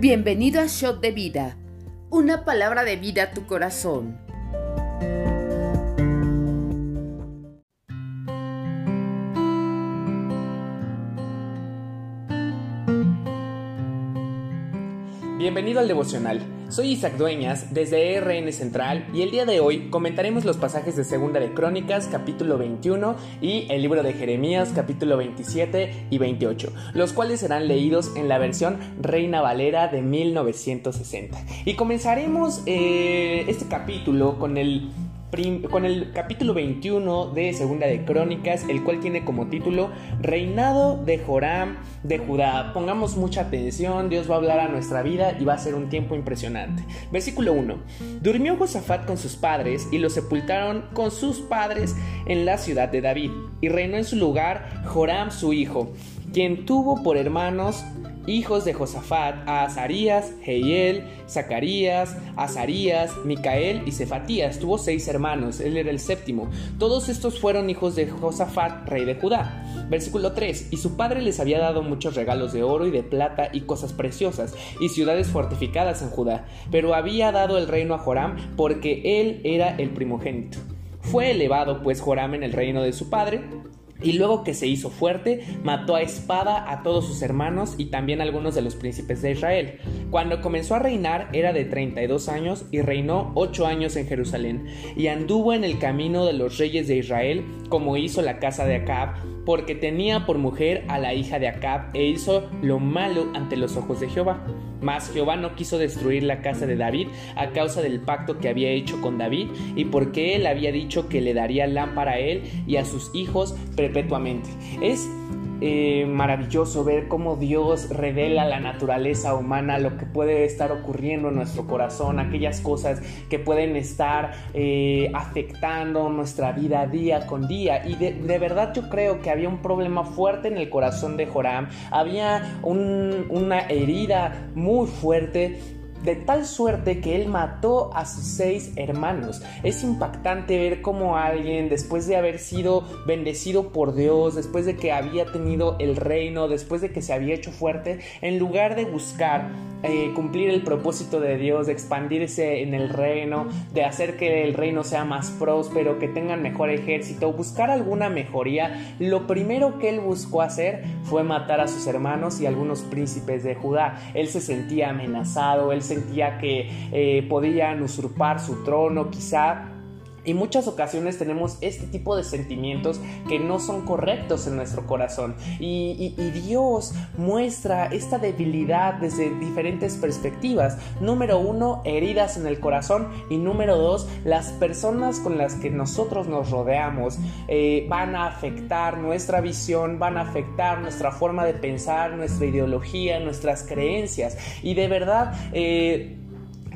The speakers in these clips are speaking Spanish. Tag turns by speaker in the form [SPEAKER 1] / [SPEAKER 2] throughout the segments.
[SPEAKER 1] Bienvenido a Shot de Vida, una palabra de vida a tu corazón.
[SPEAKER 2] Bienvenido al devocional. Soy Isaac Dueñas desde RN Central y el día de hoy comentaremos los pasajes de Segunda de Crónicas capítulo 21 y el libro de Jeremías capítulo 27 y 28, los cuales serán leídos en la versión Reina Valera de 1960. Y comenzaremos eh, este capítulo con el con el capítulo 21 de Segunda de Crónicas, el cual tiene como título Reinado de Joram de Judá. Pongamos mucha atención, Dios va a hablar a nuestra vida y va a ser un tiempo impresionante. Versículo 1. Durmió Josafat con sus padres y lo sepultaron con sus padres en la ciudad de David, y reinó en su lugar Joram su hijo, quien tuvo por hermanos hijos de Josafat, a Azarías, Jehiel, Zacarías, Azarías, Micael y Cefatías. Tuvo seis hermanos, él era el séptimo. Todos estos fueron hijos de Josafat, rey de Judá. Versículo 3. Y su padre les había dado muchos regalos de oro y de plata y cosas preciosas, y ciudades fortificadas en Judá. Pero había dado el reino a Joram porque él era el primogénito. Fue elevado pues Joram en el reino de su padre, y luego que se hizo fuerte, mató a espada a todos sus hermanos y también a algunos de los príncipes de Israel. Cuando comenzó a reinar era de 32 años y reinó 8 años en Jerusalén. Y anduvo en el camino de los reyes de Israel, como hizo la casa de Acab, porque tenía por mujer a la hija de Acab e hizo lo malo ante los ojos de Jehová. Mas Jehová no quiso destruir la casa de David a causa del pacto que había hecho con David y porque él había dicho que le daría lámpara a él y a sus hijos perpetuamente. Es eh, maravilloso ver cómo Dios revela la naturaleza humana, lo que puede estar ocurriendo en nuestro corazón, aquellas cosas que pueden estar eh, afectando nuestra vida día con día. Y de, verdad yo creo que había un problema fuerte en el corazón de Joram, había una herida muy fuerte de tal suerte que él mató a sus seis hermanos. Es impactante ver cómo alguien, después de haber sido bendecido por Dios, después de que había tenido el reino, después de que se había hecho fuerte, en lugar de buscar eh, cumplir el propósito de Dios, de expandirse en el reino, de hacer que el reino sea más próspero, que tengan mejor ejército, buscar alguna mejoría, lo primero que él buscó hacer fue matar a sus hermanos y algunos príncipes de Judá. Él se sentía amenazado, él sentía que eh, podían usurpar su trono, quizá y muchas ocasiones tenemos este tipo de sentimientos que no son correctos en nuestro corazón. Y, Dios muestra esta debilidad desde diferentes perspectivas. Número uno, heridas en el corazón. Y número dos, las personas con las que nosotros nos rodeamos eh, van a afectar nuestra visión, van a afectar nuestra forma de pensar, nuestra ideología, nuestras creencias. Y de verdad... Eh,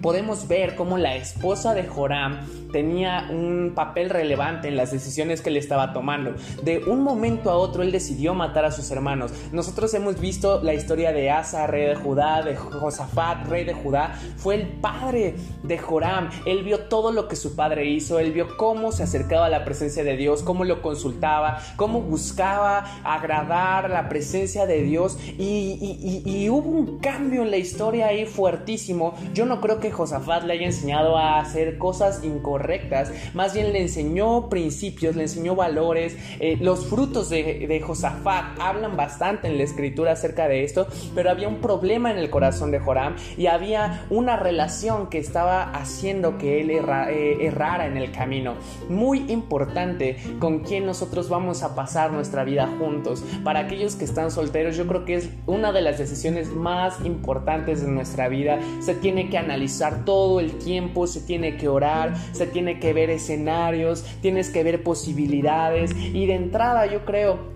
[SPEAKER 2] podemos ver cómo la esposa de Joram tenía un papel relevante en las decisiones que él estaba tomando. De un momento a otro él decidió matar a sus hermanos. Nosotros hemos visto la historia de Asa, rey de Judá, de Josafat, rey de Judá. Fue el padre de Joram. Él vio todo lo que su padre hizo. Él vio cómo se acercaba a la presencia de Dios, cómo lo consultaba, cómo buscaba agradar la presencia de Dios. Y, y hubo un cambio en la historia ahí fuertísimo. Yo no creo que Josafat le haya enseñado a hacer cosas incorrectas rectas, más bien le enseñó principios, le enseñó valores. Eh, los frutos de, Josafat hablan bastante en la escritura acerca de esto, pero había un problema en el corazón de Joram y había una relación que estaba haciendo que él eh, errara en el camino. Muy importante con quien nosotros vamos a pasar nuestra vida juntos. Para aquellos que están solteros, yo creo que es una de las decisiones más importantes de nuestra vida. Se tiene que analizar todo el tiempo, se tiene que orar, se tiene que ver escenarios, tienes que ver posibilidades. Y de entrada yo creo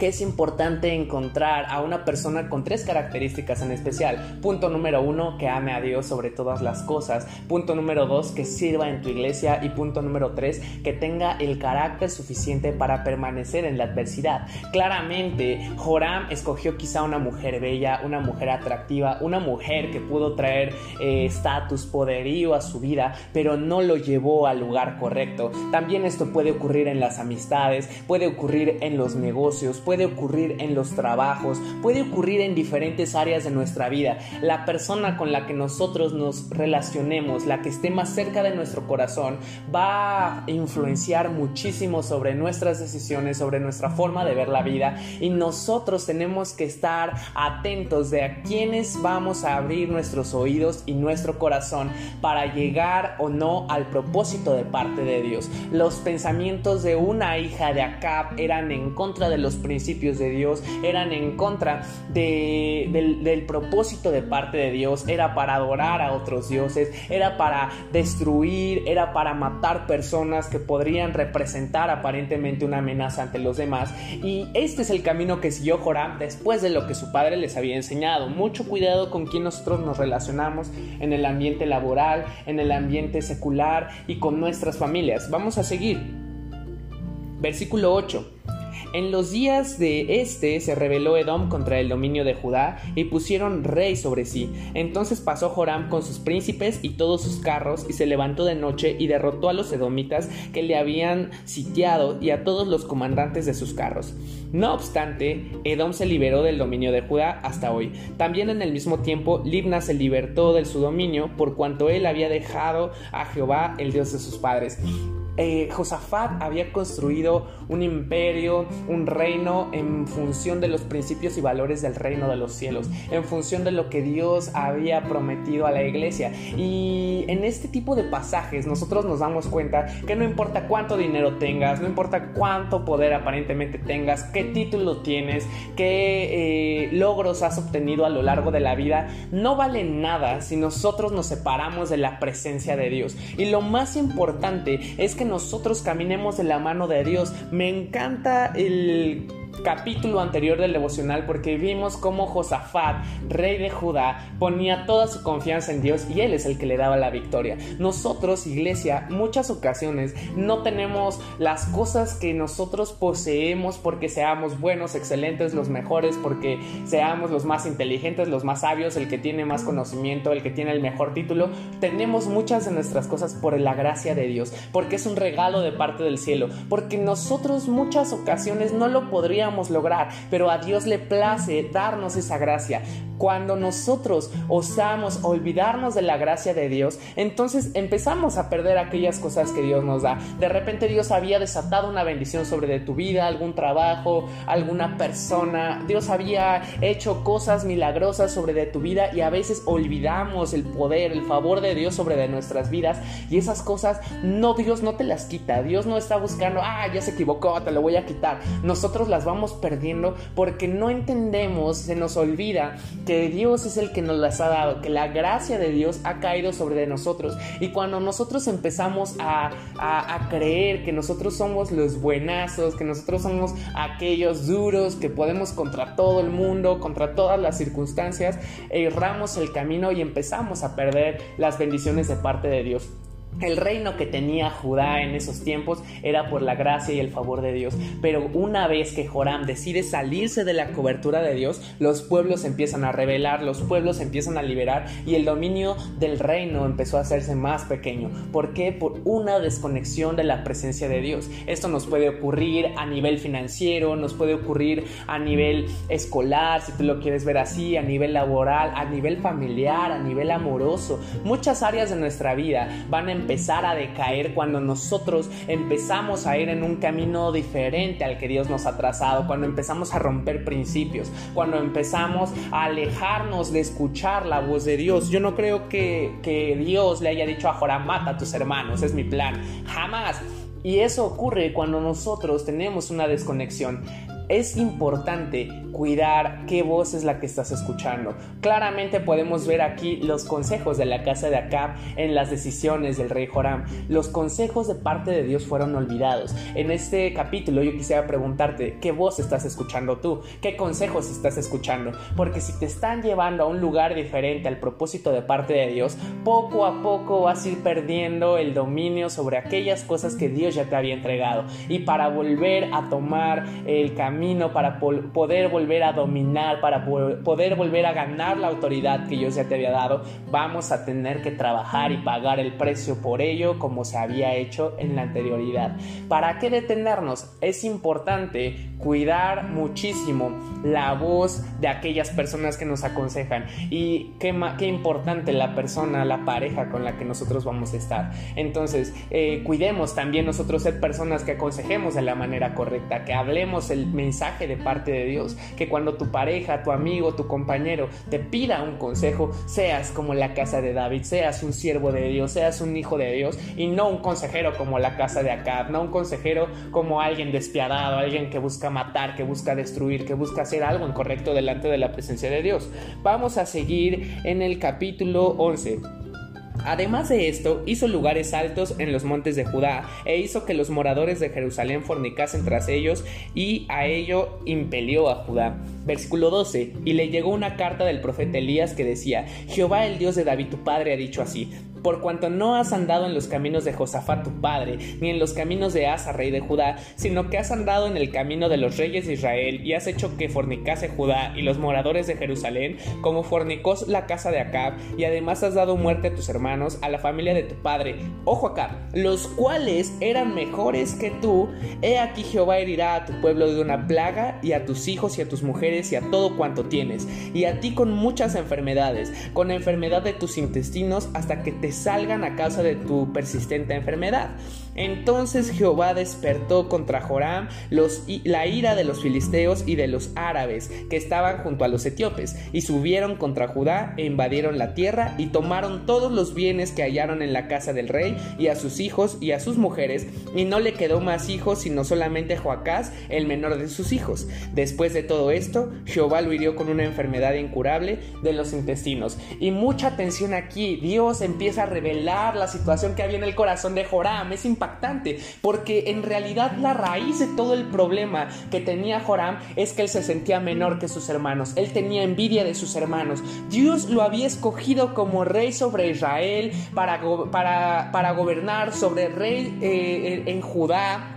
[SPEAKER 2] que es importante encontrar a una persona con tres características en especial. Punto número uno, que ame a Dios sobre todas las cosas. Punto número dos, que sirva en tu iglesia. Y punto número tres, que tenga el carácter suficiente para permanecer en la adversidad. Claramente, Joram escogió quizá una mujer bella, una mujer atractiva, una mujer que pudo traer eh, estatus, poderío a su vida, pero no lo llevó al lugar correcto. También esto puede ocurrir en las amistades, puede ocurrir en los negocios, puede ocurrir en los trabajos, puede ocurrir en diferentes áreas de nuestra vida. La persona con la que nosotros nos relacionemos, la que esté más cerca de nuestro corazón, va a influenciar muchísimo sobre nuestras decisiones, sobre nuestra forma de ver la vida y nosotros tenemos que estar atentos de a quiénes vamos a abrir nuestros oídos y nuestro corazón para llegar o no al propósito de parte de Dios. Los pensamientos de una hija de Acab eran en contra de los principios de Dios, eran en contra del, del propósito de parte de Dios, era para adorar a otros dioses, era para destruir, era para matar personas que podrían representar aparentemente una amenaza ante los demás. Y este es el camino que siguió Joram después de lo que su padre les había enseñado. Mucho cuidado con quien nosotros nos relacionamos en el ambiente laboral, en el ambiente secular y con nuestras familias. Vamos a seguir. Versículo 8. En los días de este se rebeló Edom contra el dominio de Judá y pusieron rey sobre sí. Entonces pasó Joram con sus príncipes y todos sus carros y se levantó de noche y derrotó a los edomitas que le habían sitiado y a todos los comandantes de sus carros. No obstante, Edom se liberó del dominio de Judá hasta hoy. También en el mismo tiempo, Libna se libertó de su dominio por cuanto él había dejado a Jehová, el Dios de sus padres. Eh, Josafat había construido un imperio, un reino en función de los principios y valores del reino de los cielos, en función de lo que Dios había prometido a la iglesia. Y en este tipo de pasajes nosotros nos damos cuenta que no importa cuánto dinero tengas, no importa cuánto poder aparentemente tengas, qué título tienes, qué eh, logros has obtenido a lo largo de la vida, no vale nada si nosotros nos separamos de la presencia de Dios. Y lo más importante es que nosotros caminemos de la mano de Dios. Me encanta el capítulo anterior del devocional porque vimos cómo Josafat, rey de Judá, ponía toda su confianza en Dios y él es el que le daba la victoria. Nosotros, iglesia, muchas ocasiones no tenemos las cosas que nosotros poseemos porque seamos buenos, excelentes, los mejores, porque seamos los más inteligentes, los más sabios, el que tiene más conocimiento, el que tiene el mejor título. Tenemos muchas de nuestras cosas por la gracia de Dios, porque es un regalo de parte del cielo, porque nosotros muchas ocasiones no lo podríamos lograr, pero a Dios le place darnos esa gracia. Cuando nosotros osamos olvidarnos de la gracia de Dios, entonces empezamos a perder aquellas cosas que Dios nos da. De repente Dios había desatado una bendición sobre de tu vida, algún trabajo, alguna persona. Dios había hecho cosas milagrosas sobre de tu vida y a veces olvidamos el poder, el favor de Dios sobre de nuestras vidas y esas cosas no Dios no te las quita. Dios no está buscando, ah, ya se equivocó, te lo voy a quitar. Nosotros las vamos perdiendo porque no entendemos, se nos olvida que Dios es el que nos las ha dado, que la gracia de Dios ha caído sobre nosotros. Y cuando nosotros empezamos a, creer que nosotros somos los buenazos, que nosotros somos aquellos duros, que podemos contra todo el mundo, contra todas las circunstancias, erramos el camino y empezamos a perder las bendiciones de parte de Dios. El reino que tenía Judá en esos tiempos era por la gracia y el favor de Dios. Pero una vez que Joram decide salirse de la cobertura de Dios, los pueblos empiezan a rebelar, los pueblos empiezan a liberar y el dominio del reino empezó a hacerse más pequeño. ¿Por qué? Por una desconexión de la presencia de Dios. Esto nos puede ocurrir a nivel financiero, nos puede ocurrir a nivel escolar, si tú lo quieres ver así, a nivel laboral, a nivel familiar, a nivel amoroso. Muchas áreas de nuestra vida van a empezar a decaer cuando nosotros empezamos a ir en un camino diferente al que Dios nos ha trazado, cuando empezamos a romper principios, cuando empezamos a alejarnos de escuchar la voz de Dios. Yo no creo que, que Dios le haya dicho a Joram, mata a tus hermanos, es mi plan. Jamás. Y eso ocurre cuando nosotros tenemos una desconexión es importante cuidar qué voz es la que estás escuchando. Claramente podemos ver aquí los consejos de la casa de Acab en las decisiones del rey Joram. Los consejos de parte de Dios fueron olvidados. En este capítulo yo quisiera preguntarte qué voz estás escuchando tú, qué consejos estás escuchando, porque si te están llevando a un lugar diferente al propósito de parte de Dios, poco a poco vas a ir perdiendo el dominio sobre aquellas cosas que Dios ya te había entregado. Y para volver a tomar el camino camino para poder volver a dominar, para poder volver a ganar la autoridad que Dios ya te había dado, vamos a tener que trabajar y pagar el precio por ello como se había hecho en la anterioridad. ¿Para qué detenernos? Es importante cuidar muchísimo la voz de aquellas personas que nos aconsejan y qué, qué importante la persona, la pareja con la que nosotros vamos a estar. Entonces, eh, cuidemos también nosotros ser personas que aconsejemos de la manera correcta, que hablemos el mensaje de parte de Dios, que cuando tu pareja, tu amigo, tu compañero te pida un consejo, seas como la casa de David, seas un siervo de Dios, seas un hijo de Dios y no un consejero como la casa de Acab, no un consejero como alguien despiadado, alguien que busca matar, que busca destruir, que busca hacer algo incorrecto delante de la presencia de Dios. Vamos a seguir en el capítulo 11. Además de esto, hizo lugares altos en los montes de Judá e hizo que los moradores de Jerusalén fornicasen tras ellos y a ello impelió a Judá. Versículo 12. Y le llegó una carta del profeta Elías que decía, Jehová el Dios de David tu padre ha dicho así, por cuanto no has andado en los caminos de Josafat tu padre, ni en los caminos de Asa, rey de Judá, sino que has andado en el camino de los reyes de Israel, y has hecho que fornicase Judá y los moradores de Jerusalén, como fornicó la casa de Acab, y además has dado muerte a tus hermanos, a la familia de tu padre. Ojo acá, los cuales eran mejores que tú, he aquí Jehová herirá a tu pueblo de una plaga, y a tus hijos y a tus mujeres y a todo cuanto tienes, y a ti con muchas enfermedades, con la enfermedad de tus intestinos, hasta que te salgan a causa de tu persistente enfermedad. Entonces Jehová despertó contra Joram la ira de los filisteos y de los árabes que estaban junto a los etíopes, y subieron contra Judá e invadieron la tierra y tomaron todos los bienes que hallaron en la casa del rey y a sus hijos y a sus mujeres, y no le quedó más hijos sino solamente Joacás, el menor de sus hijos. Después de todo esto, Jehová lo hirió con una enfermedad incurable de los intestinos. Y mucha atención aquí, Dios empieza a revelar la situación que había en el corazón de Joram. Es impactante, porque en realidad la raíz de todo el problema que tenía Joram es que él se sentía menor que sus hermanos, él tenía envidia de sus hermanos. Dios lo había escogido como rey sobre Israel para, para, para gobernar sobre rey eh, en Judá.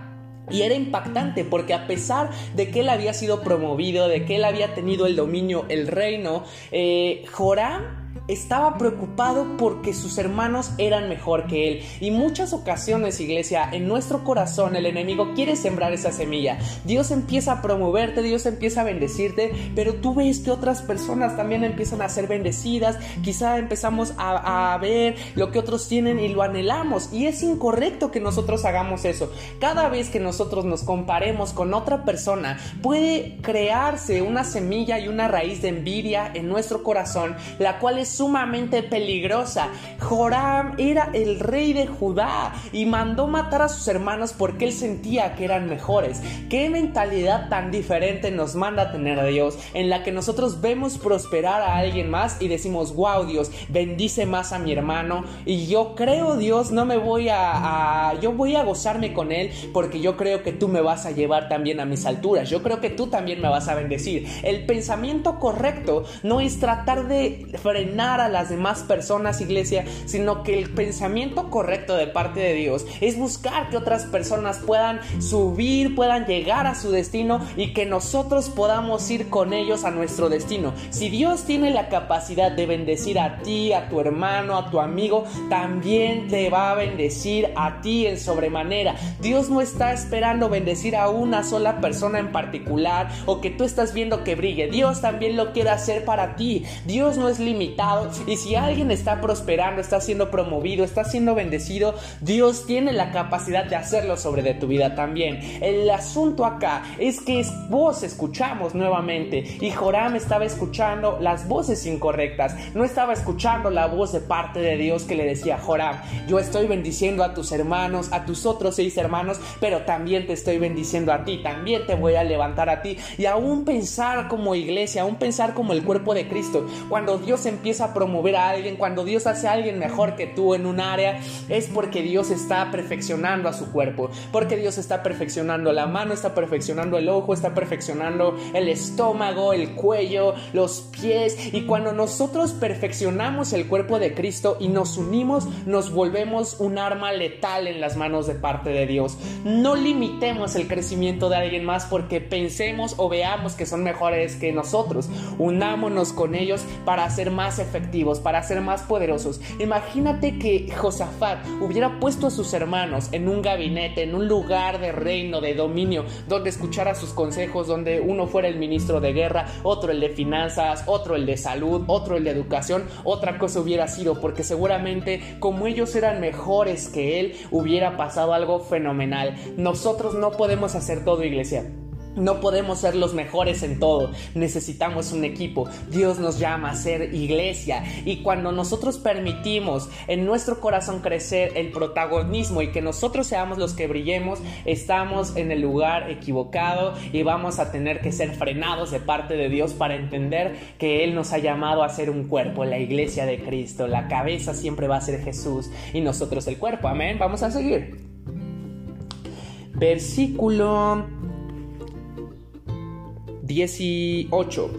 [SPEAKER 2] Y era impactante porque a pesar de que él había sido promovido, de que él había tenido el dominio, el reino, eh, Joram estaba preocupado porque sus hermanos eran mejor que él. Y muchas ocasiones, iglesia, en nuestro corazón el enemigo quiere sembrar esa semilla. Dios empieza a promoverte, Dios empieza a bendecirte, pero tú ves que otras personas también empiezan a ser bendecidas. Quizá empezamos a, ver lo que otros tienen y lo anhelamos. Y es incorrecto que nosotros hagamos eso. Cada vez que nosotros nos comparemos con otra persona, puede crearse una semilla y una raíz de envidia en nuestro corazón, la cual es sumamente peligrosa. Joram era el rey de Judá y mandó matar a sus hermanos porque él sentía que eran mejores. ¿Qué mentalidad tan diferente nos manda a tener a Dios en la que nosotros vemos prosperar a alguien más y decimos, wow Dios, bendice más a mi hermano y yo creo Dios, no me voy a, a yo voy a gozarme con él porque yo creo que tú me vas a llevar también a mis alturas, yo creo que tú también me vas a bendecir. El pensamiento correcto no es tratar de frenar a las demás personas, iglesia, sino que el pensamiento correcto de parte de Dios es buscar que otras personas puedan subir, puedan llegar a su destino y que nosotros podamos ir con ellos a nuestro destino. Si Dios tiene la capacidad de bendecir a ti, a tu hermano, a tu amigo, también te va a bendecir a ti en sobremanera. Dios no está esperando bendecir a una sola persona en particular o que tú estás viendo que brille. Dios también lo quiere hacer para ti. Dios no es limitado y si alguien está prosperando, está siendo promovido, está siendo bendecido, Dios tiene la capacidad de hacerlo sobre de tu vida también. El asunto acá es que vos escuchamos nuevamente. Y Joram estaba escuchando las voces incorrectas, no estaba escuchando la voz de parte de Dios que le decía, Joram, yo estoy bendiciendo a tus hermanos, a tus otros seis hermanos, pero también te estoy bendiciendo a ti, también te voy a levantar a ti. Y aún pensar como iglesia, aún pensar como el cuerpo de Cristo, cuando Dios empieza a promover a alguien, cuando Dios hace a alguien mejor que tú en un área, es porque Dios está perfeccionando a su cuerpo, porque Dios está perfeccionando la mano, está perfeccionando el ojo, está perfeccionando el estómago, el cuello, los pies. Y cuando nosotros perfeccionamos el cuerpo de Cristo y nos unimos, nos volvemos un arma letal en las manos de parte de Dios. No limitemos el crecimiento de alguien más porque pensemos o veamos que son mejores que nosotros. Unámonos con ellos para ser más efectivos, para ser más poderosos. Imagínate que Josafat hubiera puesto a sus hermanos en un gabinete, en un lugar de reino, de dominio, donde escuchara sus consejos, donde uno fuera el ministro de guerra, otro el de finanzas, otro el de salud, otro el de educación, otra cosa hubiera sido, porque seguramente como ellos eran mejores que él, hubiera pasado algo fenomenal. Nosotros no podemos hacer todo, iglesia. No podemos ser los mejores en todo, necesitamos un equipo. Dios nos llama a ser iglesia y cuando nosotros permitimos en nuestro corazón crecer el protagonismo y que nosotros seamos los que brillemos, estamos en el lugar equivocado y vamos a tener que ser frenados de parte de Dios para entender que Él nos ha llamado a ser un cuerpo, la iglesia de Cristo. La cabeza siempre va a ser Jesús y nosotros el cuerpo. Amén. Vamos a seguir. Versículo 18.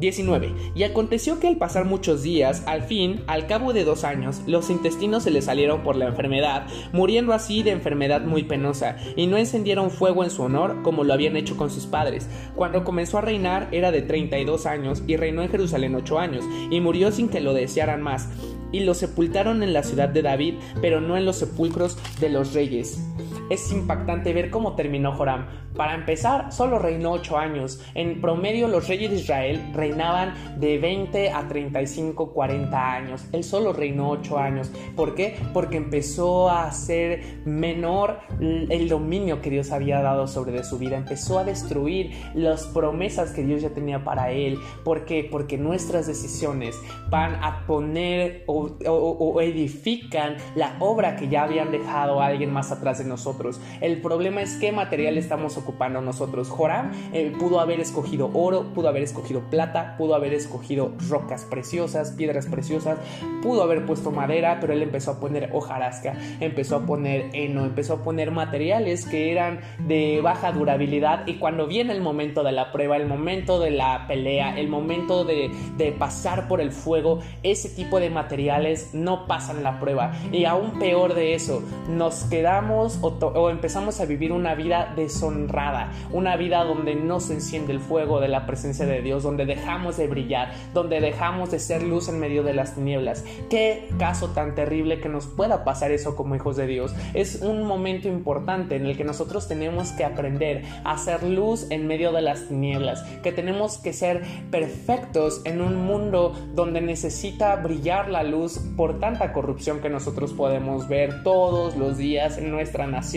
[SPEAKER 2] 19. Y aconteció que al pasar muchos días, al fin, al cabo de dos años, los intestinos se le salieron por la enfermedad, muriendo así de enfermedad muy penosa, y no encendieron fuego en su honor como lo habían hecho con sus padres. Cuando comenzó a reinar era de 32 años, y reinó en Jerusalén ocho años, y murió sin que lo desearan más. Y lo sepultaron en la ciudad de David, pero no en los sepulcros de los reyes es impactante ver cómo terminó Joram. Para empezar, solo reinó 8 años. En promedio, los reyes de Israel reinaban de 20 a 35, 40 años. Él solo reinó 8 años. ¿Por qué? Porque empezó a ser menor el dominio que Dios había dado sobre de su vida. Empezó a destruir las promesas que Dios ya tenía para él. ¿Por qué? Porque nuestras decisiones van a poner o, edifican la obra que ya habían dejado alguien más atrás de nosotros. El problema es qué material estamos ocupando nosotros. Joram eh, pudo haber escogido oro, pudo haber escogido plata, pudo haber escogido rocas preciosas, piedras preciosas, pudo haber puesto madera, pero él empezó a poner hojarasca, empezó a poner heno, empezó a poner materiales que eran de baja durabilidad. Y cuando viene el momento de la prueba, el momento de la pelea, el momento de, de pasar por el fuego, ese tipo de materiales no pasan la prueba. Y aún peor de eso, nos quedamos o o empezamos a vivir una vida deshonrada, una vida donde no se enciende el fuego de la presencia de Dios, donde dejamos de brillar, donde dejamos de ser luz en medio de las tinieblas. Qué caso tan terrible que nos pueda pasar eso como hijos de Dios. Es un momento importante en el que nosotros tenemos que aprender a hacer luz en medio de las tinieblas, que tenemos que ser perfectos en un mundo donde necesita brillar la luz por tanta corrupción que nosotros podemos ver todos los días en nuestra nación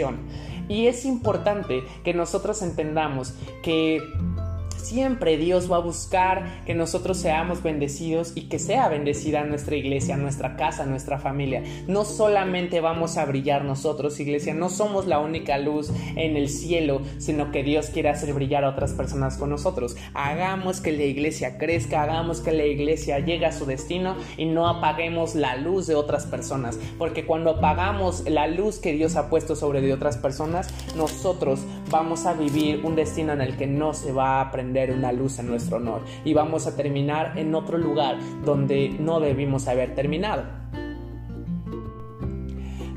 [SPEAKER 2] y es importante que nosotros entendamos que Siempre Dios va a buscar que nosotros seamos bendecidos y que sea bendecida nuestra iglesia, nuestra casa, nuestra familia. No solamente vamos a brillar nosotros, iglesia, no somos la única luz en el cielo, sino que Dios quiere hacer brillar a otras personas con nosotros. Hagamos que la iglesia crezca, hagamos que la iglesia llegue a su destino y no apaguemos la luz de otras personas, porque cuando apagamos la luz que Dios ha puesto sobre de otras personas, nosotros vamos a vivir un destino en el que no se va a aprender una luz en nuestro honor y vamos a terminar en otro lugar donde no debimos haber terminado.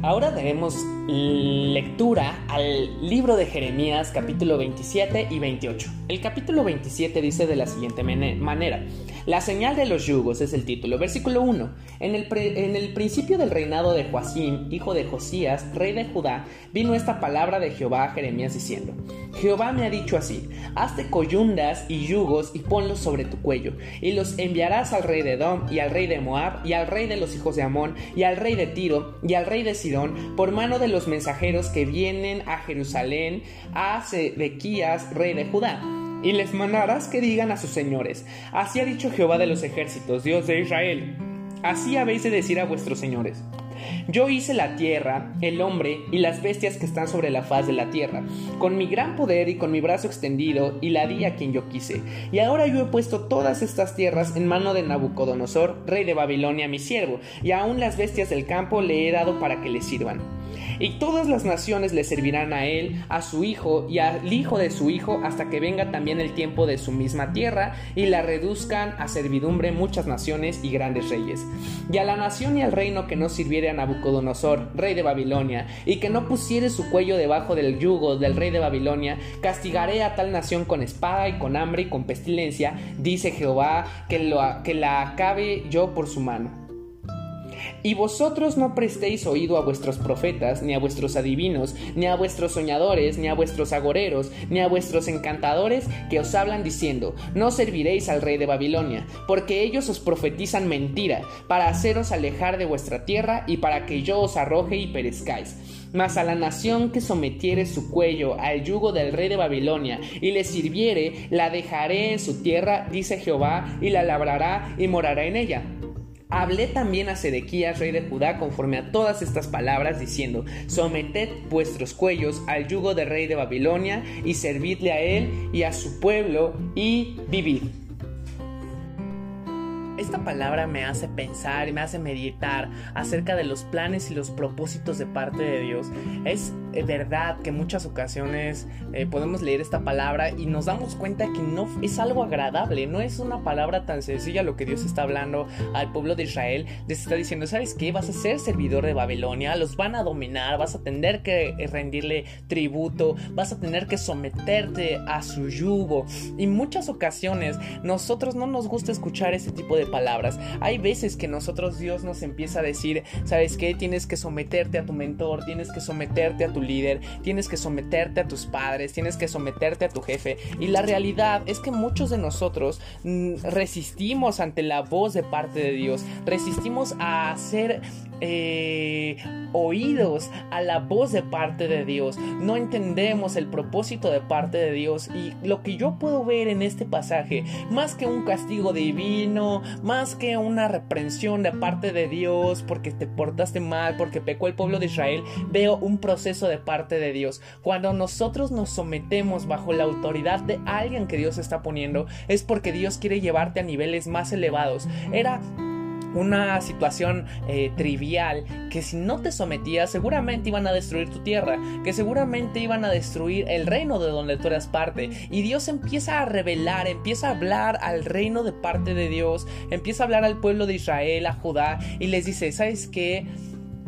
[SPEAKER 2] Ahora daremos lectura al libro de Jeremías capítulo 27 y 28. El capítulo 27 dice de la siguiente manera. La señal de los yugos es el título. Versículo 1. En el, principio del reinado de Joacim, hijo de Josías, rey de Judá, vino esta palabra de Jehová a Jeremías diciendo, Jehová me ha dicho así, hazte coyundas y yugos y ponlos sobre tu cuello, y los enviarás al rey de Edom y al rey de Moab y al rey de los hijos de Amón y al rey de Tiro y al rey de Sidón por mano de los mensajeros que vienen a Jerusalén a Sedequías, rey de Judá y les mandarás que digan a sus señores, así ha dicho Jehová de los ejércitos, Dios de Israel, así habéis de decir a vuestros señores. Yo hice la tierra, el hombre y las bestias que están sobre la faz de la tierra, con mi gran poder y con mi brazo extendido, y la di a quien yo quise. Y ahora yo he puesto todas estas tierras en mano de Nabucodonosor, rey de Babilonia, mi siervo, y aún las bestias del campo le he dado para que le sirvan. Y todas las naciones le servirán a él, a su hijo y al hijo de su hijo, hasta que venga también el tiempo de su misma tierra, y la reduzcan a servidumbre muchas naciones y grandes reyes. Y a la nación y al reino que no sirviere a Nabucodonosor, rey de Babilonia, y que no pusiere su cuello debajo del yugo del rey de Babilonia, castigaré a tal nación con espada y con hambre y con pestilencia, dice Jehová, que, que la acabe yo por su mano. Y vosotros no prestéis oído a vuestros profetas, ni a vuestros adivinos, ni a vuestros soñadores, ni a vuestros agoreros, ni a vuestros encantadores que os hablan diciendo, no serviréis al rey de Babilonia, porque ellos os profetizan mentira, para haceros alejar de vuestra tierra y para que yo os arroje y perezcáis. Mas a la nación que sometiere su cuello al yugo del rey de Babilonia y le sirviere, la dejaré en su tierra, dice Jehová, y la labrará y morará en ella Hablé también a Sedequías, rey de Judá, conforme a todas estas palabras, diciendo, Someted vuestros cuellos al yugo del rey de Babilonia, y servidle a él y a su pueblo, y vivid. Esta palabra me hace pensar y me hace meditar acerca de los planes y los propósitos de parte de Dios. Es verdad que muchas ocasiones eh, podemos leer esta palabra y nos damos cuenta que no es algo agradable, no es una palabra tan sencilla lo que Dios está hablando al pueblo de Israel. Les está diciendo, ¿sabes qué? Vas a ser servidor de Babilonia, los van a dominar, vas a tener que eh, rendirle tributo, vas a tener que someterte a su yugo. Y muchas ocasiones nosotros no nos gusta escuchar ese tipo de palabras. Hay veces que nosotros Dios nos empieza a decir, ¿sabes qué? Tienes que someterte a tu mentor, tienes que someterte a tu líder, tienes que someterte a tus padres, tienes que someterte a tu jefe. Y la realidad es que muchos de nosotros mm, resistimos ante la voz de parte de Dios, resistimos a ser eh, oídos a la voz de parte de Dios, no entendemos el propósito de parte de Dios. Y lo que yo puedo ver en este pasaje, más que un castigo divino, más que una reprensión de parte de Dios porque te portaste mal, porque pecó el pueblo de Israel, veo un proceso parte de Dios. Cuando nosotros nos sometemos bajo la autoridad de alguien que Dios está poniendo, es porque Dios quiere llevarte a niveles más elevados. Era una situación eh, trivial que si no te sometías seguramente iban a destruir tu tierra, que seguramente iban a destruir el reino de donde tú eras parte. Y Dios empieza a revelar, empieza a hablar al reino de parte de Dios, empieza a hablar al pueblo de Israel, a Judá, y les dice, ¿sabes qué?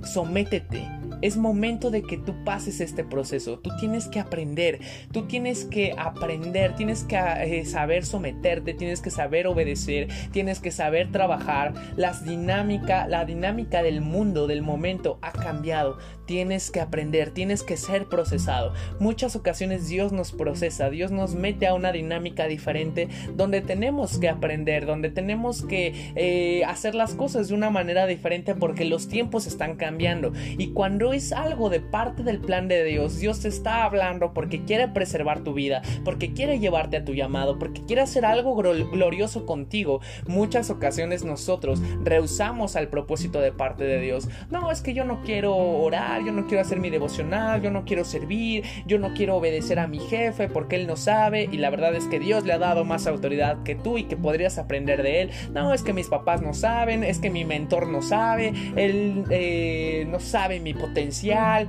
[SPEAKER 2] Sométete es momento de que tú pases este proceso. Tú tienes que aprender, tú tienes que aprender, tienes que eh, saber someterte, tienes que saber obedecer, tienes que saber trabajar. Las dinámica, la dinámica del mundo, del momento ha cambiado. Tienes que aprender, tienes que ser procesado. Muchas ocasiones Dios nos procesa, Dios nos mete a una dinámica diferente donde tenemos que aprender, donde tenemos que eh, hacer las cosas de una manera diferente porque los tiempos están cambiando. Y cuando es algo de parte del plan de Dios. Dios te está hablando porque quiere preservar tu vida, porque quiere llevarte a tu llamado, porque quiere hacer algo glorioso contigo. Muchas ocasiones nosotros rehusamos al propósito de parte de Dios. No, es que yo no quiero orar, yo no quiero hacer mi devocional, yo no quiero servir, yo no quiero obedecer a mi jefe porque él no sabe y la verdad es que Dios le ha dado más autoridad que tú y que podrías aprender de él. No, es que mis papás no saben, es que mi mentor no sabe, él eh, no sabe mi potencial potencial,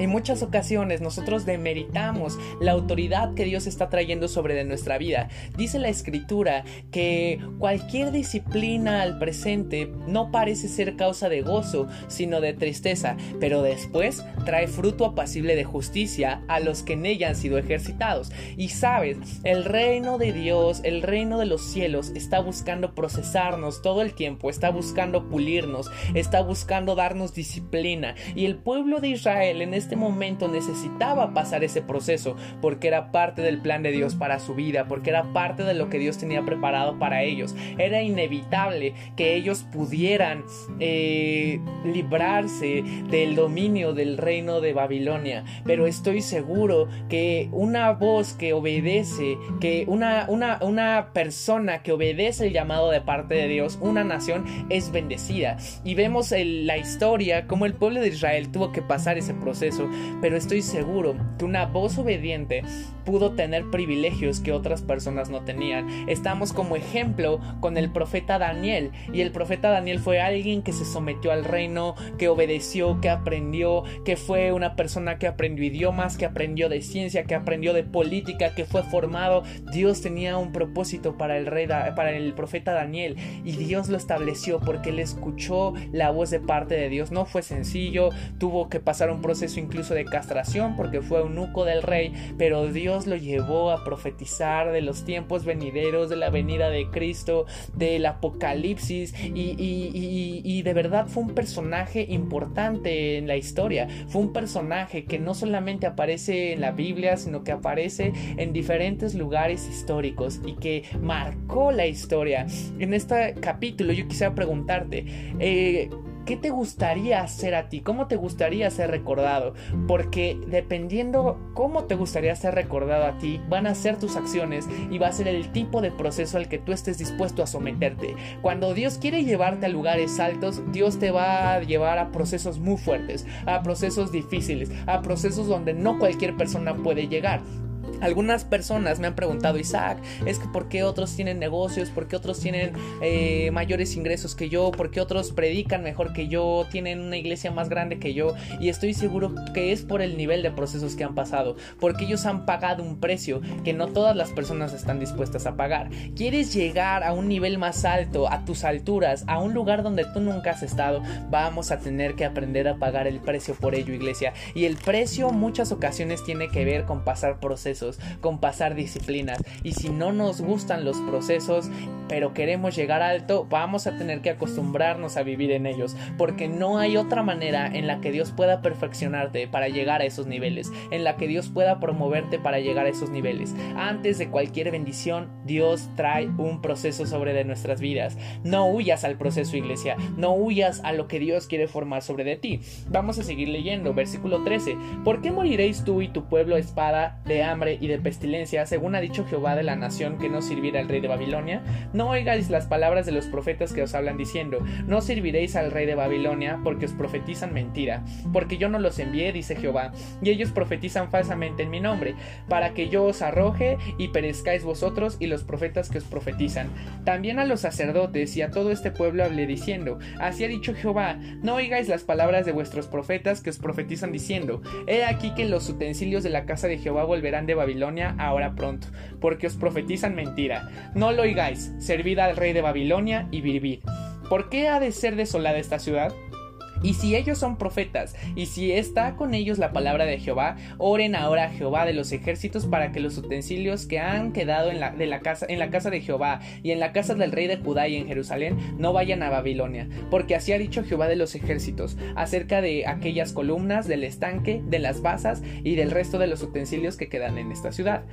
[SPEAKER 2] en muchas ocasiones nosotros demeritamos la autoridad que Dios está trayendo sobre de nuestra vida. Dice la escritura que cualquier disciplina al presente no parece ser causa de gozo, sino de tristeza, pero después trae fruto apacible de justicia a los que en ella han sido ejercitados. Y sabes, el reino de Dios, el reino de los cielos está buscando procesarnos todo el tiempo, está buscando pulirnos, está buscando darnos disciplina. Y el pueblo de Israel en este este momento necesitaba pasar ese proceso porque era parte del plan de Dios para su vida, porque era parte de lo que Dios tenía preparado para ellos. Era inevitable que ellos pudieran eh, librarse del dominio del reino de Babilonia, pero estoy seguro que una voz que obedece, que una, una, una persona que obedece el llamado de parte de Dios, una nación es bendecida. Y vemos la historia, como el pueblo de Israel tuvo que pasar ese proceso, pero estoy seguro que una voz obediente pudo tener privilegios que otras personas no tenían. Estamos como ejemplo con el profeta Daniel, y el profeta Daniel fue alguien que se sometió al reino, que obedeció, que aprendió, que fue una persona que aprendió idiomas, que aprendió de ciencia, que aprendió de política, que fue formado. Dios tenía un propósito para el rey, para el profeta Daniel, y Dios lo estableció porque él escuchó la voz de parte de Dios. No fue sencillo, tuvo que pasar un proceso incluso de castración porque fue eunuco del rey, pero Dios lo llevó a profetizar de los tiempos venideros, de la venida de Cristo, del apocalipsis y, de verdad fue un personaje importante en la historia. Fue un personaje que no solamente aparece en la Biblia, sino que aparece en diferentes lugares históricos y que marcó la historia. En este capítulo yo quisiera preguntarte, eh, ¿Qué te gustaría hacer a ti? ¿Cómo te gustaría ser recordado? Porque dependiendo cómo te gustaría ser recordado a ti, van a ser tus acciones y va a ser el tipo de proceso al que tú estés dispuesto a someterte. Cuando Dios quiere llevarte a lugares altos, Dios te va a llevar a procesos muy fuertes, a procesos difíciles, a procesos donde no cualquier persona puede llegar. Algunas personas me han preguntado, Isaac, es que por qué otros tienen negocios, por qué otros tienen eh, mayores ingresos que yo, por qué otros predican mejor que yo, tienen una iglesia más grande que yo, y estoy seguro que es por el nivel de procesos que han pasado, porque ellos han pagado un precio que no todas las personas están dispuestas a pagar. ¿Quieres llegar a un nivel más alto, a tus alturas, a un lugar donde tú nunca has estado? Vamos a tener que aprender a pagar el precio por ello, iglesia. Y el precio muchas ocasiones tiene que ver con pasar procesos con pasar disciplinas. Y si no nos gustan los procesos, pero queremos llegar alto, vamos a tener que acostumbrarnos a vivir en ellos, porque no hay otra manera en la que Dios pueda perfeccionarte para llegar a esos niveles, en la que Dios pueda promoverte para llegar a esos niveles. Antes de cualquier bendición, Dios trae un proceso sobre de nuestras vidas. No huyas al proceso, iglesia, no huyas a lo que Dios quiere formar sobre de ti. Vamos a seguir leyendo, versículo 13. ¿Por qué moriréis tú y tu pueblo espada de hambre y de pestilencia, según ha dicho Jehová de la nación que no sirviera al rey de Babilonia? No oigáis las palabras de los profetas que os hablan diciendo, no serviréis al rey de Babilonia, porque os profetizan mentira, porque yo no los envié, dice Jehová, y ellos profetizan falsamente en mi nombre, para que yo os arroje y perezcáis vosotros y los profetas que os profetizan. También a los sacerdotes y a todo este pueblo hablé diciendo, así ha dicho Jehová, no oigáis las palabras de vuestros profetas que os profetizan diciendo, he aquí que los utensilios de la casa de Jehová volverán de Babilonia, Babilonia ahora pronto, porque os profetizan mentira. No lo oigáis, servid al rey de Babilonia y vivid. ¿Por qué ha de ser desolada esta ciudad? Y si ellos son profetas, y si está con ellos la palabra de Jehová, oren ahora a Jehová de los ejércitos para que los utensilios que han quedado en la, de la casa, en la casa de Jehová y en la casa del rey de Judá y en Jerusalén no vayan a Babilonia, porque así ha dicho Jehová de los ejércitos acerca de aquellas columnas, del estanque, de las basas y del resto de los utensilios que quedan en esta ciudad.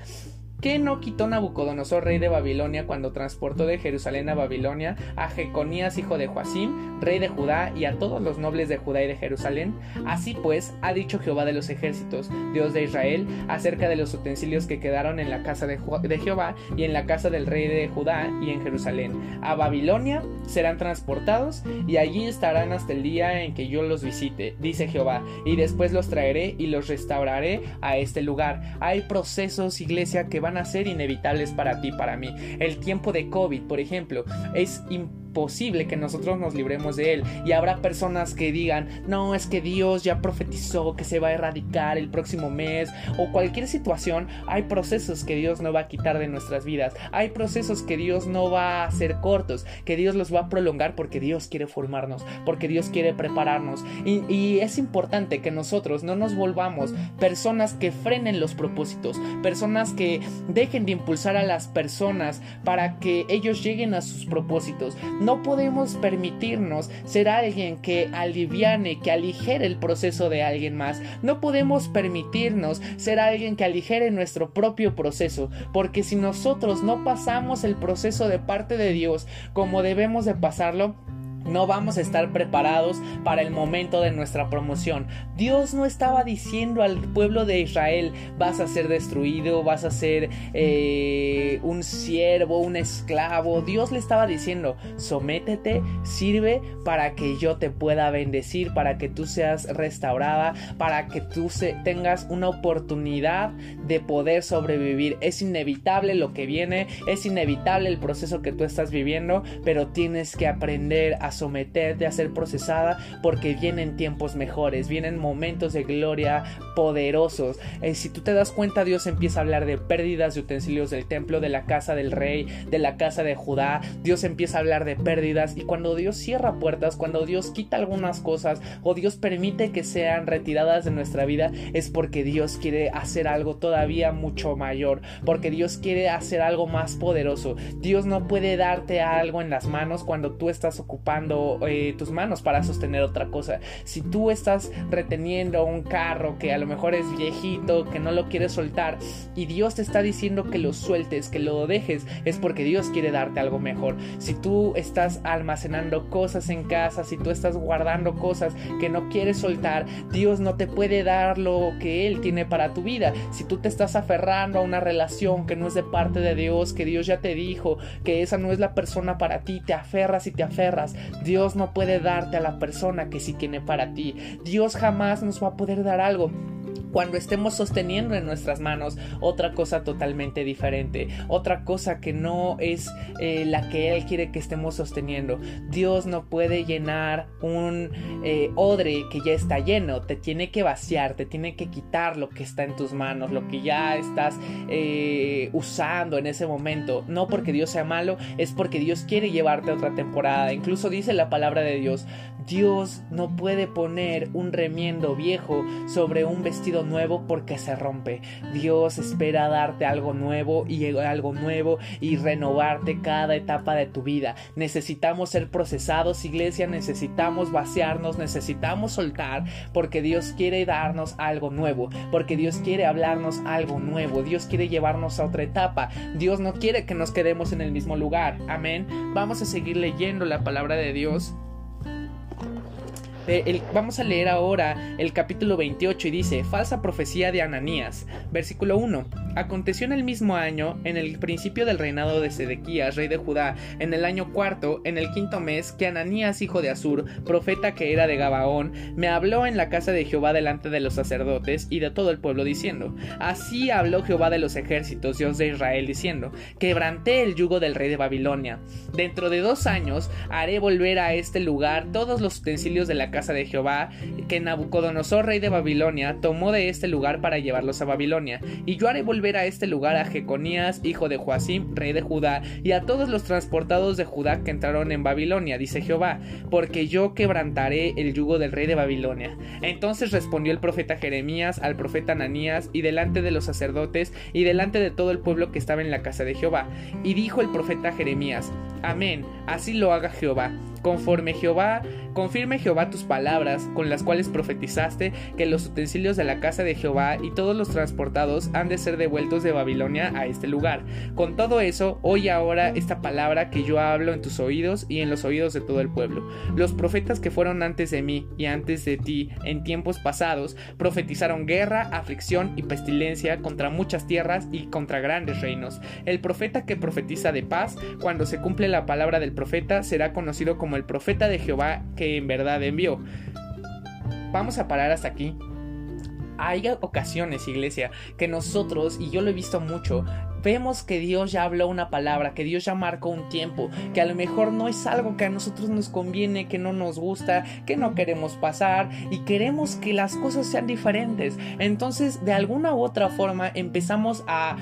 [SPEAKER 2] ¿Qué no quitó Nabucodonosor, rey de Babilonia, cuando transportó de Jerusalén a Babilonia a Jeconías, hijo de Joacim, rey de Judá, y a todos los nobles de Judá y de Jerusalén? Así pues, ha dicho Jehová de los ejércitos, Dios de Israel, acerca de los utensilios que quedaron en la casa de, Jehová y en la casa del rey de Judá y en Jerusalén. A Babilonia serán transportados y allí estarán hasta el día en que yo los visite, dice Jehová, y después los traeré y los restauraré a este lugar. Hay procesos, iglesia, que van a ser inevitables para ti, para mí. El tiempo de COVID, por ejemplo, es importante posible que nosotros nos libremos de él. Y habrá personas que digan, no, es que Dios ya profetizó que se va a erradicar el próximo mes o cualquier situación. Hay procesos que Dios no va a quitar de nuestras vidas. Hay procesos que Dios no va a hacer cortos, que Dios los va a prolongar porque Dios quiere formarnos, porque Dios quiere prepararnos. Y es importante que nosotros no nos volvamos personas que frenen los propósitos, personas que dejen de impulsar a las personas para que ellos lleguen a sus propósitos No podemos permitirnos ser alguien que aliviane, que aligere el proceso de alguien más. No podemos permitirnos ser alguien que aligere nuestro propio proceso, porque si nosotros no pasamos el proceso de parte de Dios como debemos de pasarlo, no vamos a estar preparados para el momento de nuestra promoción. Dios no estaba diciendo al pueblo de Israel vas a ser destruido, vas a ser eh, un siervo, un esclavo. Dios le estaba diciendo sométete, sirve para que yo te pueda bendecir, para que tú seas restaurada, para que tú tengas una oportunidad de poder sobrevivir. Es inevitable lo que viene, es inevitable el proceso que tú estás viviendo, pero tienes que aprender a someterte a ser procesada porque vienen tiempos mejores, vienen momentos de gloria poderosos. Eh, si tú te das cuenta, Dios empieza a hablar de pérdidas de utensilios del templo, de la casa del rey, de la casa de Judá. Dios empieza a hablar de pérdidas y cuando Dios cierra puertas, cuando Dios quita algunas cosas o Dios permite que sean retiradas de nuestra vida, es porque Dios quiere hacer algo todavía mucho mayor, porque Dios quiere hacer algo más poderoso. Dios no puede darte algo en las manos cuando tú estás ocupando eh, tus manos para sostener otra cosa. Si tú estás reteniendo un carro que a lo mejor es viejito, que no lo quieres soltar y Dios te está diciendo que lo sueltes, que lo dejes, es porque Dios quiere darte algo mejor. Si tú estás almacenando cosas en casa, si tú estás guardando cosas que no quieres soltar, Dios no te puede dar lo que Él tiene para tu vida. Si tú te estás aferrando a una relación que no es de parte de Dios, que Dios ya te dijo que esa no es la persona para ti, te aferras y te aferras, Dios no puede darte a la persona que sí tiene para ti. Dios jamás nos va a poder dar algo cuando estemos sosteniendo en nuestras manos otra cosa totalmente diferente, otra cosa que no es eh, la que Él quiere que estemos sosteniendo. Dios no puede llenar un eh, odre que ya está lleno, te tiene que vaciar, te tiene que quitar lo que está en tus manos, lo que ya estás eh, usando en ese momento. No porque Dios sea malo, es porque Dios quiere llevarte a otra temporada. Incluso dice la palabra de Dios, Dios no puede poner un remiendo viejo sobre un vestido nuevo porque se rompe. Dios espera darte algo nuevo y algo nuevo y renovarte cada etapa de tu vida. Necesitamos ser procesados, iglesia, necesitamos vaciarnos, necesitamos soltar porque Dios quiere darnos algo nuevo, porque Dios quiere hablarnos algo nuevo, Dios quiere llevarnos a otra etapa. Dios no quiere que nos quedemos en el mismo lugar. Amén. Vamos a seguir leyendo la palabra de Dios vamos a leer ahora el capítulo 28 y dice, falsa profecía de Ananías, versículo 1. Aconteció en el mismo año, en el principio del reinado de Sedequías, rey de Judá, en el año cuarto, en el quinto mes, que Ananías, hijo de Asur, profeta que era de Gabaón, me habló en la casa de Jehová delante de los sacerdotes y de todo el pueblo, diciendo, Así habló Jehová de los ejércitos, Dios de Israel, diciendo, Quebranté el yugo del rey de Babilonia. Dentro de dos años haré volver a este lugar todos los utensilios de la casa de Jehová, que Nabucodonosor, rey de Babilonia, tomó de este lugar para llevarlos a Babilonia. Y yo haré volver a este lugar a Jeconías, hijo de Joacim, rey de Judá, y a todos los transportados de Judá que entraron en Babilonia, dice Jehová, porque yo quebrantaré el yugo del rey de Babilonia. Entonces respondió el profeta Jeremías al profeta Ananías, y delante de los sacerdotes, y delante de todo el pueblo que estaba en la casa de Jehová. Y dijo el profeta Jeremías, Amén, así lo haga Jehová conforme Jehová, confirme Jehová tus palabras con las cuales profetizaste que los utensilios de la casa de Jehová y todos los transportados han de ser devueltos de Babilonia a este lugar. Con todo eso, oye ahora esta palabra que yo hablo en tus oídos y en los oídos de todo el pueblo. Los profetas que fueron antes de mí y antes de ti en tiempos pasados profetizaron guerra, aflicción y pestilencia contra muchas tierras y contra grandes reinos. El profeta que profetiza de paz, cuando se cumple la palabra del profeta, será conocido como el profeta de Jehová que en verdad envió. Vamos a parar hasta aquí. Hay ocasiones, iglesia, que nosotros, y yo lo he visto mucho, vemos que Dios ya habló una palabra, que Dios ya marcó un tiempo, que a lo mejor no es algo que a nosotros nos conviene, que no nos gusta, que no queremos pasar y queremos que las cosas sean diferentes. Entonces, de alguna u otra forma, empezamos a,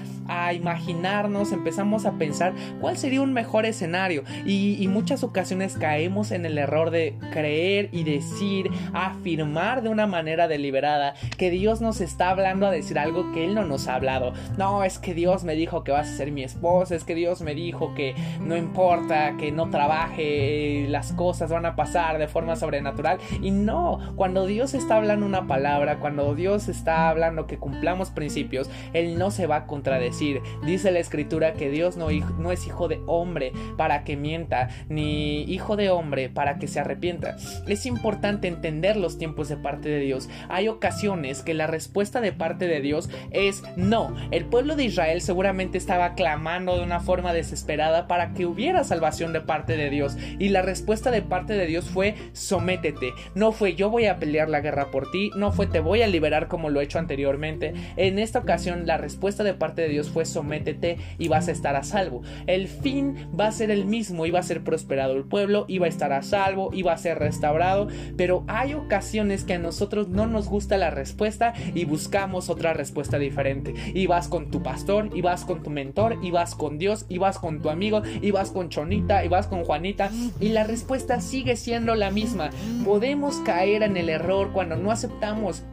[SPEAKER 2] imaginarnos, empezamos a pensar cuál sería un mejor escenario y, y muchas ocasiones caemos en el error de creer y decir, afirmar de una manera deliberada que Dios nos está hablando a decir algo que Él no nos ha hablado. No, es que Dios me dijo que vas a ser mi esposa, es que Dios me dijo que no importa, que no trabaje, las cosas van a pasar de forma sobrenatural. Y no, cuando Dios está hablando una palabra, cuando Dios está hablando que cumplamos principios, Él no se va a contradecir. Dice la escritura que Dios no, no es hijo de hombre para que mienta, ni hijo de hombre para que se arrepienta. Es importante entender los tiempos de parte de Dios. Hay ocasiones que la respuesta de parte de Dios es no. El pueblo de Israel seguramente estaba clamando de una forma desesperada para que hubiera salvación de parte de Dios. Y la respuesta de parte de Dios fue sométete. No fue yo voy a pelear la guerra por ti, no fue te voy a liberar como lo he hecho anteriormente. En esta ocasión la respuesta de parte de Dios fue sométete y vas a estar a salvo. El fin va a ser el mismo, iba a ser prosperado el pueblo, iba a estar a salvo, iba a ser restaurado, pero hay ocasiones que a nosotros no nos gusta la respuesta y buscamos otra respuesta diferente. Y vas con tu pastor, y vas con tu mentor, y vas con Dios, y vas con tu amigo, y vas con Chonita, y vas con Juanita, y la respuesta sigue siendo la misma. Podemos caer en el error cuando no aceptamos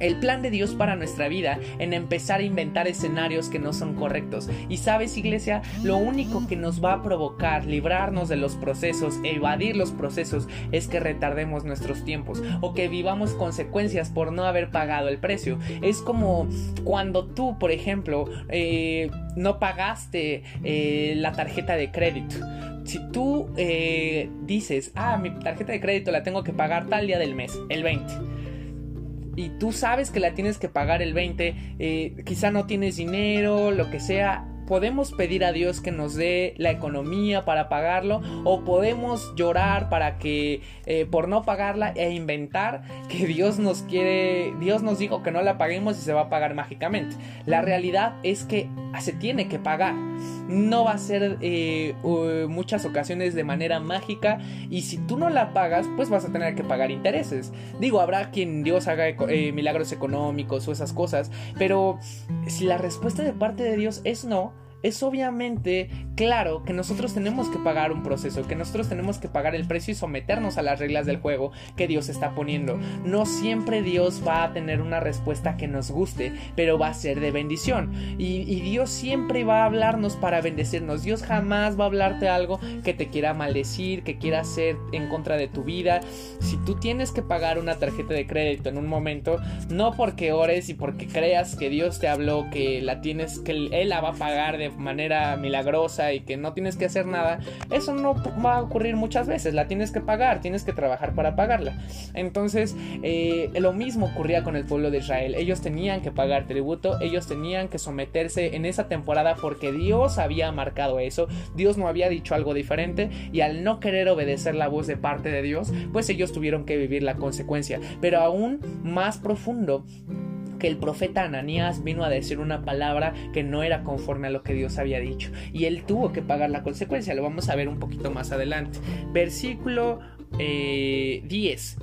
[SPEAKER 2] el plan de Dios para nuestra vida en empezar a inventar escenarios que no son correctos. Y sabes, iglesia, lo único que nos va a provocar librarnos de los procesos, evadir los procesos, es que retardemos nuestros tiempos o que vivamos consecuencias por no haber pagado el precio. Es como cuando tú, por ejemplo, eh, no pagaste eh, la tarjeta de crédito. Si tú eh, dices, ah, mi tarjeta de crédito la tengo que pagar tal día del mes, el 20 y tú sabes que la tienes que pagar el 20, eh, quizá no tienes dinero, lo que sea, podemos pedir a Dios que nos dé la economía para pagarlo o podemos llorar para que eh, por no pagarla e inventar que Dios nos quiere, Dios nos dijo que no la paguemos y se va a pagar mágicamente. La realidad es que se tiene que pagar. No va a ser eh, muchas ocasiones de manera mágica y si tú no la pagas, pues vas a tener que pagar intereses. Digo, habrá quien Dios haga eh, milagros económicos o esas cosas, pero si la respuesta de parte de Dios es no, es obviamente claro que nosotros tenemos que pagar un proceso, que nosotros tenemos que pagar el precio y someternos a las reglas del juego que Dios está poniendo. No siempre Dios va a tener una respuesta que nos guste, pero va a ser de bendición. Y, Dios siempre va a hablarnos para bendecirnos. Dios jamás va a hablarte algo que te quiera maldecir, que quiera hacer en contra de tu vida. Si tú tienes que pagar una tarjeta de crédito en un momento, no porque ores y porque creas que Dios te habló, que la tienes, que Él la va a pagar de manera milagrosa y que no tienes que hacer nada, eso no va a ocurrir muchas veces, la tienes que pagar, tienes que trabajar para pagarla. Entonces, eh, lo mismo ocurría con el pueblo de Israel, ellos tenían que pagar tributo, ellos tenían que someterse en esa temporada porque Dios había marcado eso, Dios no había dicho algo diferente y al no querer obedecer la voz de parte de Dios, pues ellos tuvieron que vivir la consecuencia. Pero aún más profundo, que el profeta Ananías vino a decir una palabra que no era conforme a lo que Dios había dicho. Y él tuvo que pagar la consecuencia. Lo vamos a ver un poquito más adelante. Versículo 10.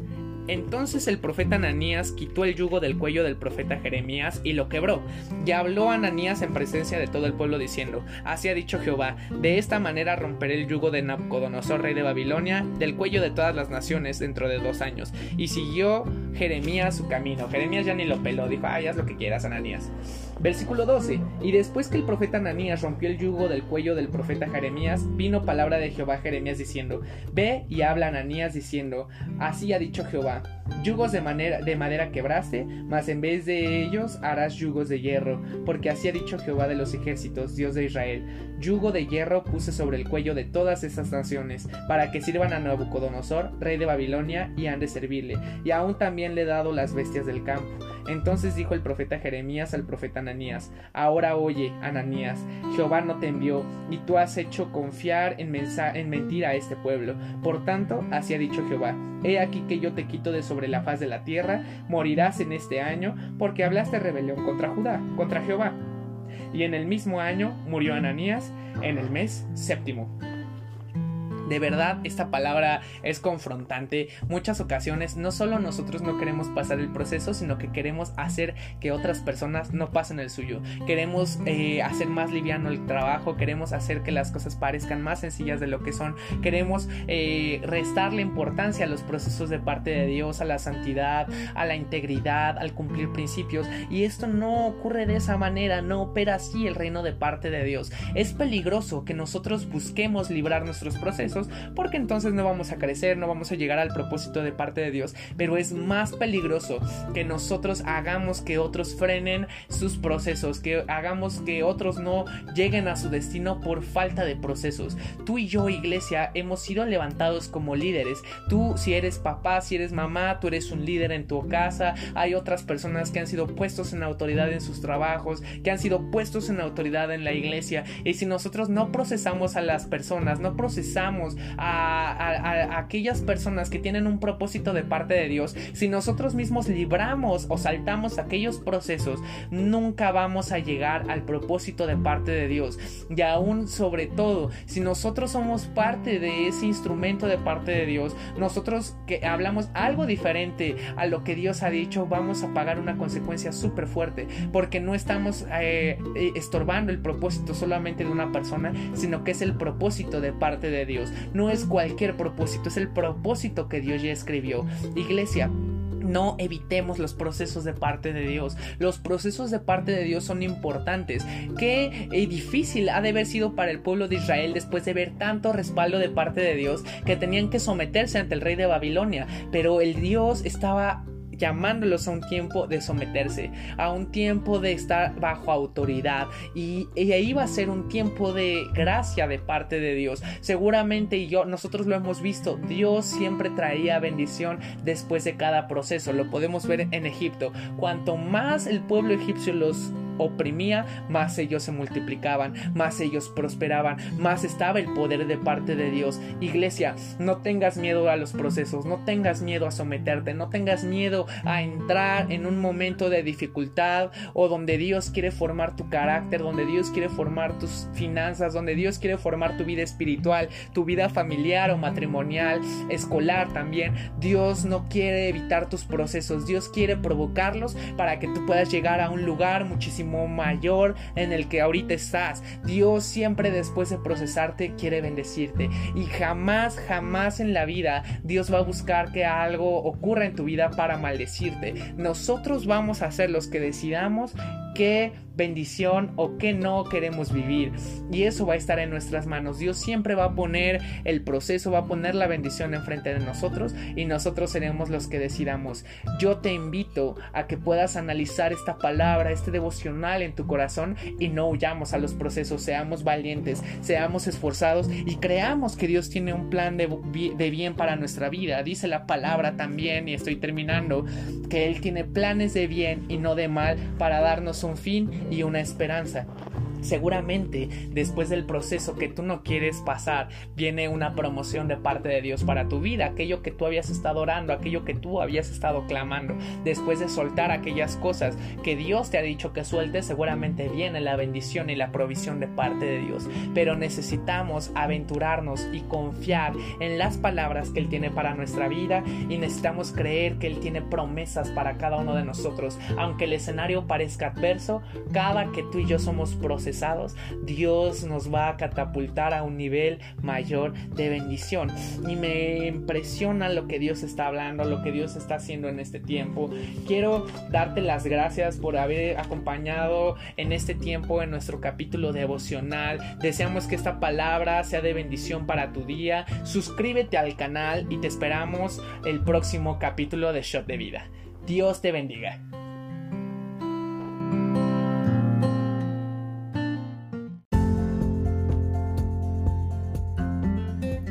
[SPEAKER 2] Entonces el profeta Ananías quitó el yugo del cuello del profeta Jeremías y lo quebró. Y habló Ananías en presencia de todo el pueblo diciendo, Así ha dicho Jehová, de esta manera romperé el yugo de Nabucodonosor, rey de Babilonia, del cuello de todas las naciones dentro de dos años. Y siguió Jeremías su camino. Jeremías ya ni lo peló, dijo, ay, haz lo que quieras, Ananías. Versículo 12. Y después que el profeta Ananías rompió el yugo del cuello del profeta Jeremías, vino palabra de Jehová a Jeremías diciendo, Ve y habla Ananías diciendo, Así ha dicho Jehová, yugos de, manera, de madera quebraste, mas en vez de ellos harás yugos de hierro, porque así ha dicho Jehová de los ejércitos, Dios de Israel, yugo de hierro puse sobre el cuello de todas esas naciones, para que sirvan a Nabucodonosor, rey de Babilonia, y han de servirle, y aún también le he dado las bestias del campo. Entonces dijo el profeta Jeremías al profeta Ananías, Ahora oye, Ananías, Jehová no te envió, y tú has hecho confiar en, en mentira a este pueblo. Por tanto, así ha dicho Jehová, He aquí que yo te quito de sobre la faz de la tierra, morirás en este año, porque hablaste rebelión contra Judá, contra Jehová. Y en el mismo año murió Ananías, en el mes séptimo. De verdad, esta palabra es confrontante. Muchas ocasiones no solo nosotros no queremos pasar el proceso, sino que queremos hacer que otras personas no pasen el suyo. Queremos eh, hacer más liviano el trabajo, queremos hacer que las cosas parezcan más sencillas de lo que son. Queremos eh, restarle importancia a los procesos de parte de Dios, a la santidad, a la integridad, al cumplir principios. Y esto no ocurre de esa manera, no opera así el reino de parte de Dios. Es peligroso que nosotros busquemos librar nuestros procesos porque entonces no vamos a crecer, no vamos a llegar al propósito de parte de Dios. Pero es más peligroso que nosotros hagamos que otros frenen sus procesos, que hagamos que otros no lleguen a su destino por falta de procesos. Tú y yo, iglesia, hemos sido levantados como líderes. Tú, si eres papá, si eres mamá, tú eres un líder en tu casa. Hay otras personas que han sido puestos en autoridad en sus trabajos, que han sido puestos en autoridad en la iglesia. Y si nosotros no procesamos a las personas, no procesamos a, aquellas personas que tienen un propósito de parte de Dios, si nosotros mismos libramos o saltamos aquellos procesos, nunca vamos a llegar al propósito de parte de Dios. Y aún sobre todo, si nosotros somos parte de ese instrumento de parte de Dios, nosotros que hablamos algo diferente a lo que Dios ha dicho, vamos a pagar una consecuencia súper fuerte, porque no estamos eh, estorbando el propósito solamente de una persona, sino que es el propósito de parte de Dios no es cualquier propósito, es el propósito que Dios ya escribió. Iglesia, no evitemos los procesos de parte de Dios. Los procesos de parte de Dios son importantes. Qué difícil ha de haber sido para el pueblo de Israel después de ver tanto respaldo de parte de Dios que tenían que someterse ante el rey de Babilonia. Pero el Dios estaba llamándolos a un tiempo de someterse, a un tiempo de estar bajo autoridad y, ahí va a ser un tiempo de gracia de parte de Dios. Seguramente y yo nosotros lo hemos visto, Dios siempre traía bendición después de cada proceso. Lo podemos ver en Egipto. Cuanto más el pueblo egipcio los oprimía, más ellos se multiplicaban, más ellos prosperaban, más estaba el poder de parte de Dios. Iglesia, no tengas miedo a los procesos, no tengas miedo a someterte, no tengas miedo a entrar en un momento de dificultad o donde Dios quiere formar tu carácter, donde Dios quiere formar tus finanzas, donde Dios quiere formar tu vida espiritual, tu vida familiar o matrimonial, escolar también. Dios no quiere evitar tus procesos, Dios quiere provocarlos para que tú puedas llegar a un lugar muchísimo mayor en el que ahorita estás. Dios siempre después de procesarte quiere bendecirte y jamás, jamás en la vida Dios va a buscar que algo ocurra en tu vida para maldecirte. Nosotros vamos a ser los que decidamos qué bendición o qué no queremos vivir. Y eso va a estar en nuestras manos. Dios siempre va a poner el proceso, va a poner la bendición enfrente de nosotros y nosotros seremos los que decidamos. Yo te invito a que puedas analizar esta palabra, este devocional en tu corazón y no huyamos a los procesos, seamos valientes, seamos esforzados y creamos que Dios tiene un plan de, de bien para nuestra vida. Dice la palabra también, y estoy terminando, que Él tiene planes de bien y no de mal para darnos un fin y una esperanza. Seguramente después del proceso que tú no quieres pasar, viene una promoción de parte de Dios para tu vida, aquello que tú habías estado orando, aquello que tú habías estado clamando. Después de soltar aquellas cosas que Dios te ha dicho que sueltes, seguramente viene la bendición y la provisión de parte de Dios. Pero necesitamos aventurarnos y confiar en las palabras que Él tiene para nuestra vida y necesitamos creer que Él tiene promesas para cada uno de nosotros. Aunque el escenario parezca adverso, cada que tú y yo somos Dios nos va a catapultar a un nivel mayor de bendición. Y me impresiona lo que Dios está hablando, lo que Dios está haciendo en este tiempo. Quiero darte las gracias por haber acompañado en este tiempo en nuestro capítulo devocional. Deseamos que esta palabra sea de bendición para tu día. Suscríbete al canal y te esperamos el próximo capítulo de Shot de Vida. Dios te bendiga.